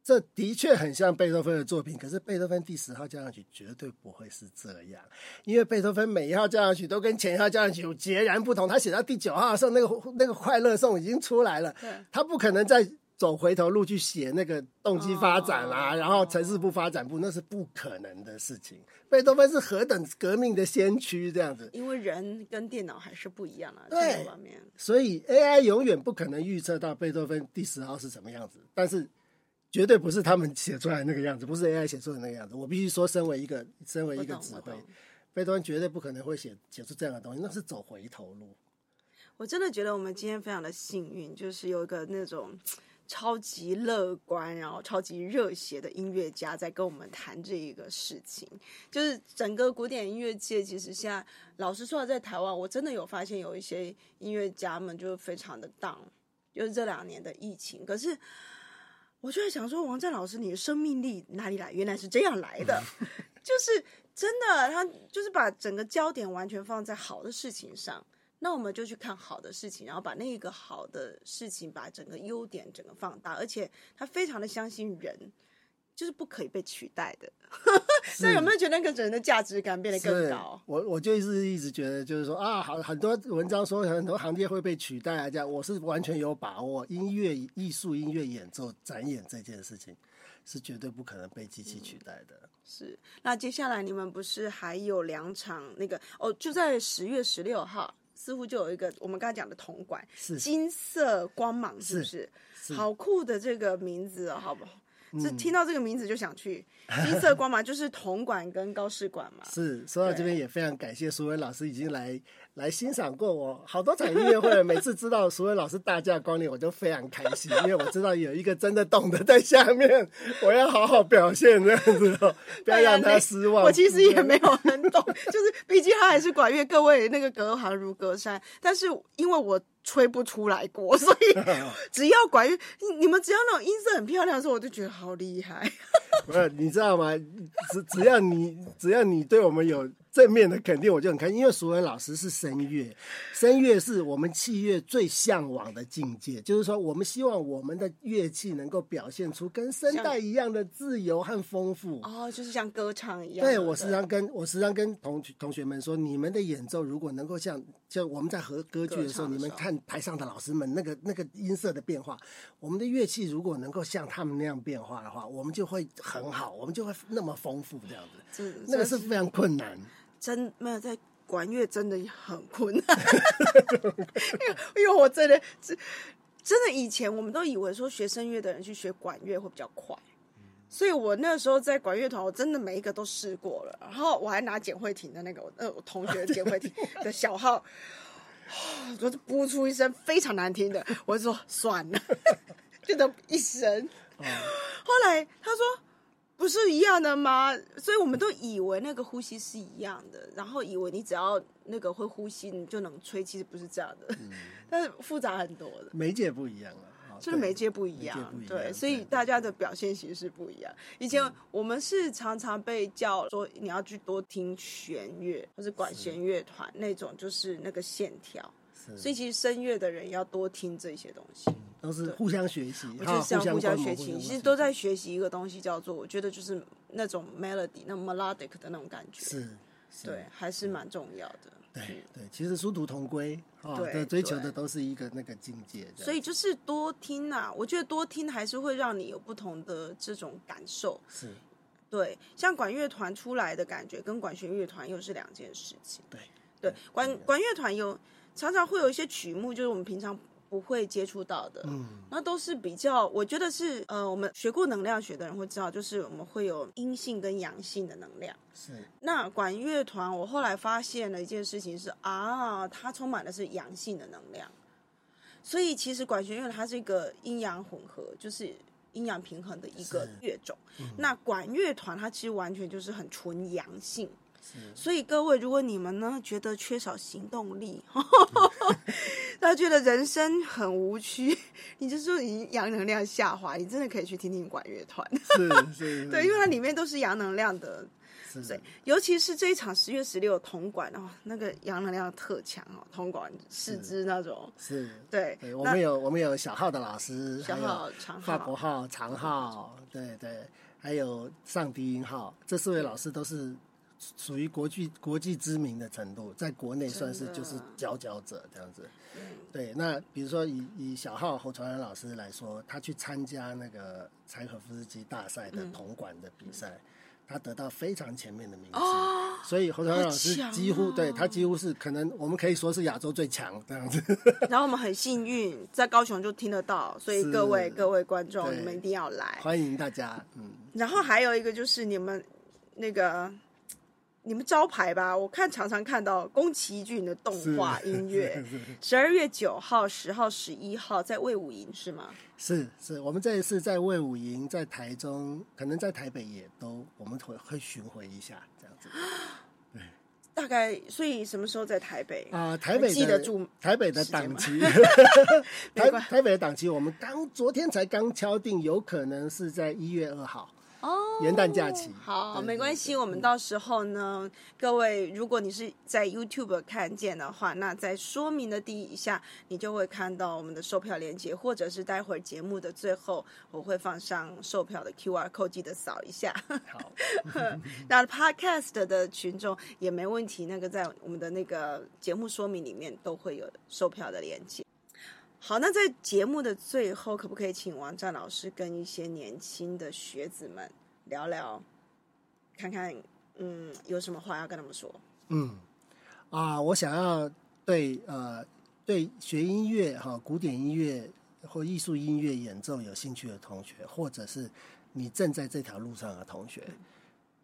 这的确很像贝多芬的作品，可是贝多芬第十号交响曲绝对不会是这样，因为贝多芬每一号交响曲都跟前一号交响曲截然不同。他写到第九号的时候，那个那个快乐颂已经出来了，他不可能再走回头路去写那个动机发展啊，然后城市部发展部，那是不可能的事情。贝多芬是何等革命的先驱，这样子。因为人跟电脑还是不一样啊，对方面。所以 AI 永远不可能预测到贝多芬第十号是什么样子，但是。绝对不是他们写出来那个样子，不是 AI 写出的那个样子。我必须说，身为一个身为一个指挥，贝多芬绝对不可能会写写出这样的东西，那是走回头路。我真的觉得我们今天非常的幸运，就是有一个那种超级乐观，然后超级热血的音乐家在跟我们谈这一个事情。就是整个古典音乐界，其实现在老实说，在台湾，我真的有发现有一些音乐家们就非常的 down，就是这两年的疫情，可是。我就在想说，王战老师，你的生命力哪里来？原来是这样来的，就是真的，他就是把整个焦点完全放在好的事情上。那我们就去看好的事情，然后把那个好的事情，把整个优点整个放大，而且他非常的相信人。就是不可以被取代的，所以有没有觉得那个人的价值感变得更高？我我就是一直觉得，就是说啊，好很多文章说很多行业会被取代啊，这样我是完全有把握。音乐艺术、音乐演奏、展演这件事情是绝对不可能被机器取代的。是，那接下来你们不是还有两场那个哦？就在十月十六号，似乎就有一个我们刚才讲的铜管，是金色光芒，是不是？好酷的这个名字，哦好不好？是听到这个名字就想去金色光芒，就是铜管跟高士馆嘛。是说到这边也非常感谢苏文老师已经来来欣赏过我好多场音乐会，每次知道苏文老师大驾光临，我就非常开心，因为我知道有一个真的懂得在下面，我要好好表现这样子哦，不要让他失望。我其实也没有很懂，就是毕竟他还是管乐，各位那个隔行如隔山，但是因为我。吹不出来过，所以 只要管乐，你们只要那种音色很漂亮的时候，我就觉得好厉害。不是，你知道吗？只只要你只要你对我们有正面的肯定，我就很开心。因为淑文老师是声乐，声乐是我们器乐最向往的境界。就是说，我们希望我们的乐器能够表现出跟声带一样的自由和丰富。哦，就是像歌唱一样。对我时常跟我时常跟同同学们说，你们的演奏如果能够像就我们在和歌剧的时候，你们看台上的老师们那个那个音色的变化，我们的乐器如果能够像他们那样变化的话，我们就会很好，我们就会那么丰富这样子。那个是非常困难。真没有在管乐，真的很困难。因为因为我真的真真的以前我们都以为说学声乐的人去学管乐会比较快，所以我那时候在管乐团，我真的每一个都试过了。然后我还拿简慧婷的那个呃我同学简慧婷 的小号，我就播出一声非常难听的，我就说算了，就等一声。后来他说。不是一样的吗？所以我们都以为那个呼吸是一样的，然后以为你只要那个会呼吸，你就能吹。其实不是这样的，但是复杂很多的。媒介不一样了，就是媒介不一样，对，所以大家的表现形式不一样。以前我们是常常被叫说你要去多听弦乐或是管弦乐团那种，就是那个线条。所以其实声乐的人要多听这些东西。都是互相学习，我觉得是要互相学习，其实都在学习一个东西，叫做我觉得就是那种 melody，那 melodic 的那种感觉，是，对，还是蛮重要的。对对，其实殊途同归，对，追求的都是一个那个境界。所以就是多听啊，我觉得多听还是会让你有不同的这种感受。是，对，像管乐团出来的感觉跟管弦乐团又是两件事情。对对，管管乐团有常常会有一些曲目，就是我们平常。不会接触到的，嗯，那都是比较，我觉得是，呃，我们学过能量学的人会知道，就是我们会有阴性跟阳性的能量。是，那管乐团，我后来发现了一件事情是啊，它充满的是阳性的能量，所以其实管弦乐它是一个阴阳混合，就是阴阳平衡的一个乐种。那管乐团它其实完全就是很纯阳性。所以各位，如果你们呢觉得缺少行动力，他觉得人生很无趣，你就说你阳能量下滑，你真的可以去听听管乐团。是 是，对，因为它里面都是阳能量的。对，尤其是这一场十月十六铜管哦，那个阳能量特强哦，铜管四肢那种。是，对，我们有我们有小号的老师，小号、长号、法国号、长号，对对，还有上低音号，这四位老师都是。属于国际国际知名的程度，在国内算是就是佼佼者这样子。对，那比如说以以小号侯传仁老师来说，他去参加那个柴可夫斯基大赛的铜管的比赛，他得到非常前面的名次，所以侯传仁老师几乎对他几乎是可能我们可以说是亚洲最强这样子。然后我们很幸运在高雄就听得到，所以各位各位观众你们一定要来，欢迎大家。嗯，然后还有一个就是你们那个。你们招牌吧，我看常常看到宫崎骏的动画音乐。十二月九号、十号、十一号在魏武营是吗？是是，我们这一次在魏武营，在台中，可能在台北也都，我们会会巡回一下这样子。对，大概所以什么时候在台北啊？台北记得住台北的档期。台台北的档期，我们刚昨天才刚敲定，有可能是在一月二号。哦，元旦假期好，没关系。我们到时候呢，各位，如果你是在 YouTube 看见的话，那在说明的第一下，你就会看到我们的售票链接，或者是待会儿节目的最后，我会放上售票的 QR code，记得扫一下。好，那 Podcast 的群众也没问题，那个在我们的那个节目说明里面都会有售票的链接。好，那在节目的最后，可不可以请王战老师跟一些年轻的学子们聊聊，看看，嗯，有什么话要跟他们说？嗯，啊，我想要对呃对学音乐哈，古典音乐或艺术音乐演奏有兴趣的同学，或者是你正在这条路上的同学，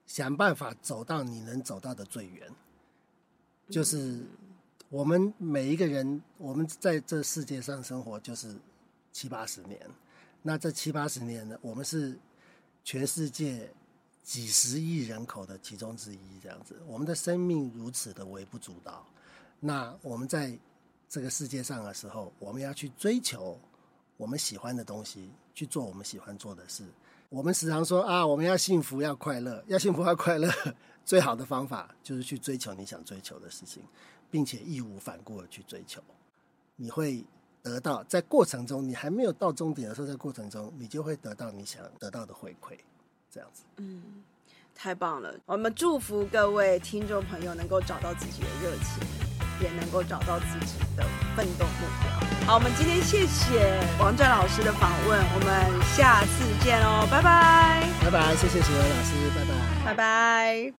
想办法走到你能走到的最远，就是。我们每一个人，我们在这世界上生活就是七八十年。那这七八十年呢，我们是全世界几十亿人口的其中之一，这样子。我们的生命如此的微不足道。那我们在这个世界上的时候，我们要去追求我们喜欢的东西，去做我们喜欢做的事。我们时常说啊，我们要幸福要快乐，要幸福要快乐，最好的方法就是去追求你想追求的事情，并且义无反顾的去追求，你会得到在过程中，你还没有到终点的时候，在过程中你就会得到你想得到的回馈，这样子。嗯，太棒了！我们祝福各位听众朋友能够找到自己的热情，也能够找到自己的奋斗目标。好，我们今天谢谢王传老师的访问，我们下次见哦，拜拜，拜拜，谢谢石文老师，拜拜，拜拜。